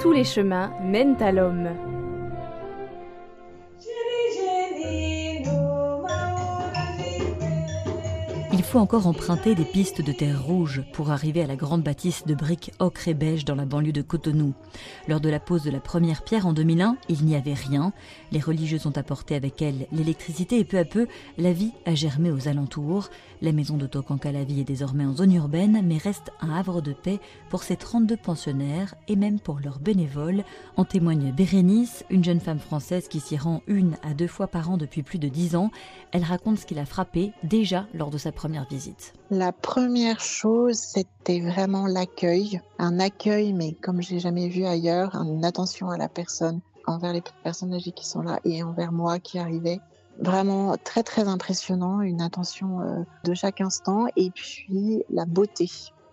Tous les chemins mènent à l'homme. Il faut encore emprunter des pistes de terre rouge pour arriver à la grande bâtisse de briques ocre et beige dans la banlieue de Cotonou. Lors de la pose de la première pierre en 2001, il n'y avait rien. Les religieuses ont apporté avec elles l'électricité et peu à peu, la vie a germé aux alentours. La maison de Tokankalavi est désormais en zone urbaine, mais reste un havre de paix pour ses 32 pensionnaires et même pour leurs bénévoles. En témoigne Bérénice, une jeune femme française qui s'y rend une à deux fois par an depuis plus de dix ans. Elle raconte ce qui l'a frappée déjà lors de sa visite La première chose, c'était vraiment l'accueil. Un accueil, mais comme je l'ai jamais vu ailleurs, une attention à la personne, envers les personnes âgées qui sont là et envers moi qui arrivais. Vraiment très très impressionnant, une attention euh, de chaque instant et puis la beauté.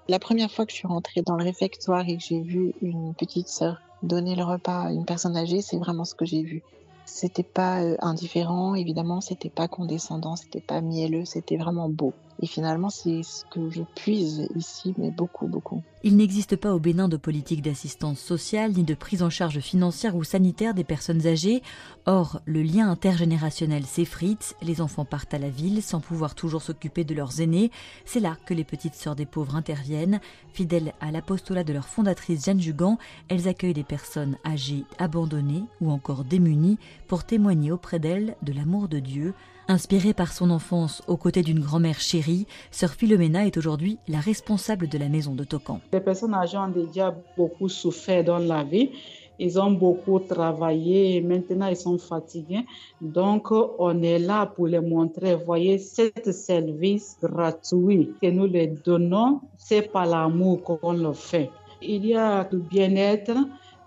La première fois que je suis rentrée dans le réfectoire et que j'ai vu une petite sœur donner le repas à une personne âgée, c'est vraiment ce que j'ai vu. C'était pas euh, indifférent, évidemment, c'était pas condescendant, c'était pas mielleux, c'était vraiment beau. Et finalement, c'est ce que je puise ici, mais beaucoup, beaucoup. Il n'existe pas au Bénin de politique d'assistance sociale ni de prise en charge financière ou sanitaire des personnes âgées. Or, le lien intergénérationnel s'effrite, les enfants partent à la ville sans pouvoir toujours s'occuper de leurs aînés. C'est là que les petites sœurs des pauvres interviennent. Fidèles à l'apostolat de leur fondatrice Jeanne Jugan, elles accueillent des personnes âgées, abandonnées ou encore démunies pour témoigner auprès d'elles de l'amour de Dieu. Inspirée par son enfance aux côtés d'une grand-mère chérie, Sœur Philomena est aujourd'hui la responsable de la maison de Tokan. Les personnes âgées ont déjà beaucoup souffert dans la vie. Ils ont beaucoup travaillé, maintenant ils sont fatigués. Donc, on est là pour les montrer. Voyez, ce service gratuit que nous les donnons, c'est par l'amour qu'on le fait. Il y a le bien-être,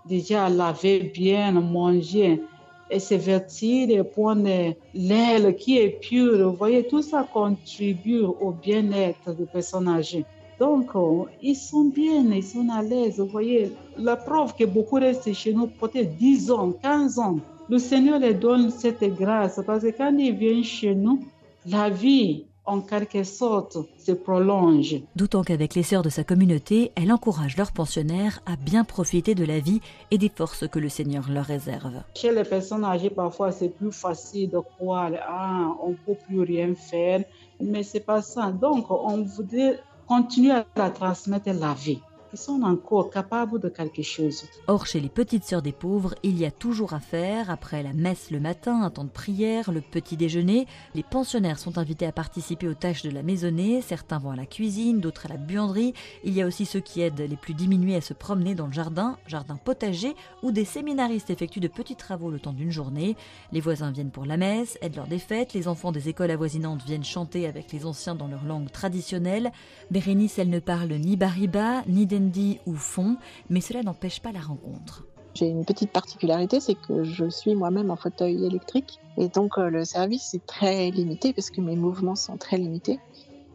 déjà laver bien, manger, et s'évertir, prendre l'aile qui est pure. Vous voyez, tout ça contribue au bien-être des personnes âgées. Donc, euh, ils sont bien, ils sont à l'aise. Vous voyez, la preuve que beaucoup restent chez nous peut-être 10 ans, 15 ans. Le Seigneur les donne cette grâce parce que quand ils viennent chez nous, la vie en quelque sorte se prolonge. D'autant qu'avec les sœurs de sa communauté, elle encourage leurs pensionnaires à bien profiter de la vie et des forces que le Seigneur leur réserve. Chez les personnes âgées, parfois c'est plus facile de croire ah, on ne peut plus rien faire, mais c'est pas ça. Donc on voudrait continuer à la transmettre la vie ils sont encore capables de quelque chose. Or, chez les petites sœurs des pauvres, il y a toujours à faire. Après la messe le matin, un temps de prière, le petit déjeuner, les pensionnaires sont invités à participer aux tâches de la maisonnée. Certains vont à la cuisine, d'autres à la buanderie. Il y a aussi ceux qui aident les plus diminués à se promener dans le jardin, jardin potager, où des séminaristes effectuent de petits travaux le temps d'une journée. Les voisins viennent pour la messe, aident lors des fêtes. Les enfants des écoles avoisinantes viennent chanter avec les anciens dans leur langue traditionnelle. Bérénice, elle ne parle ni bariba, ni des dit ou fond, mais cela n'empêche pas la rencontre. J'ai une petite particularité, c'est que je suis moi-même en fauteuil électrique et donc euh, le service est très limité parce que mes mouvements sont très limités.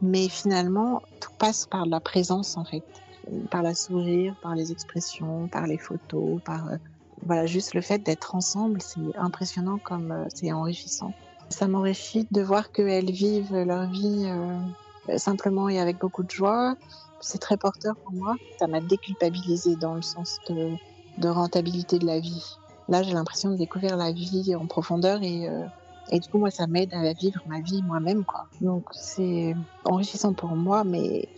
Mais finalement, tout passe par la présence en fait, par la sourire, par les expressions, par les photos, par euh, voilà juste le fait d'être ensemble, c'est impressionnant comme euh, c'est enrichissant. Ça m'enrichit de voir qu'elles vivent leur vie simplement et avec beaucoup de joie, c'est très porteur pour moi. Ça m'a déculpabilisé dans le sens de, rentabilité de la vie. Là, j'ai l'impression de découvrir la vie en profondeur et, euh, et du coup, moi, ça m'aide à vivre ma vie moi-même, quoi. Donc, c'est enrichissant pour moi, mais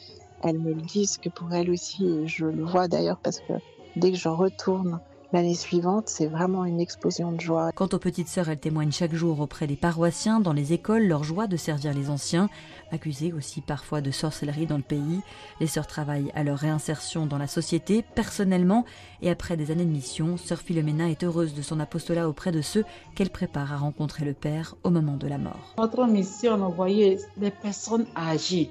elles me le disent que pour elles aussi, et je le vois d'ailleurs parce que dès que je retourne L'année suivante, c'est vraiment une explosion de joie. Quant aux petites sœurs, elles témoignent chaque jour auprès des paroissiens, dans les écoles, leur joie de servir les anciens, accusés aussi parfois de sorcellerie dans le pays. Les sœurs travaillent à leur réinsertion dans la société, personnellement, et après des années de mission, sœur Philomena est heureuse de son apostolat auprès de ceux qu'elle prépare à rencontrer le Père au moment de la mort. Notre mission, voyez, les personnes âgées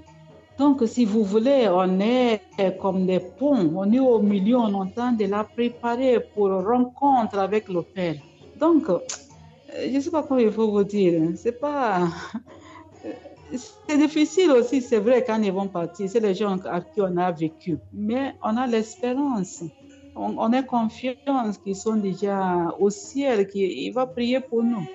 donc, si vous voulez, on est comme des ponts, on est au milieu, on entend de la préparer pour rencontre avec le Père. Donc, euh, je ne sais pas comment il faut vous dire. C'est pas. C'est difficile aussi, c'est vrai, quand ils vont partir. C'est les gens à qui on a vécu. Mais on a l'espérance. On, on a confiance qu'ils sont déjà au ciel, qu'il va prier pour nous.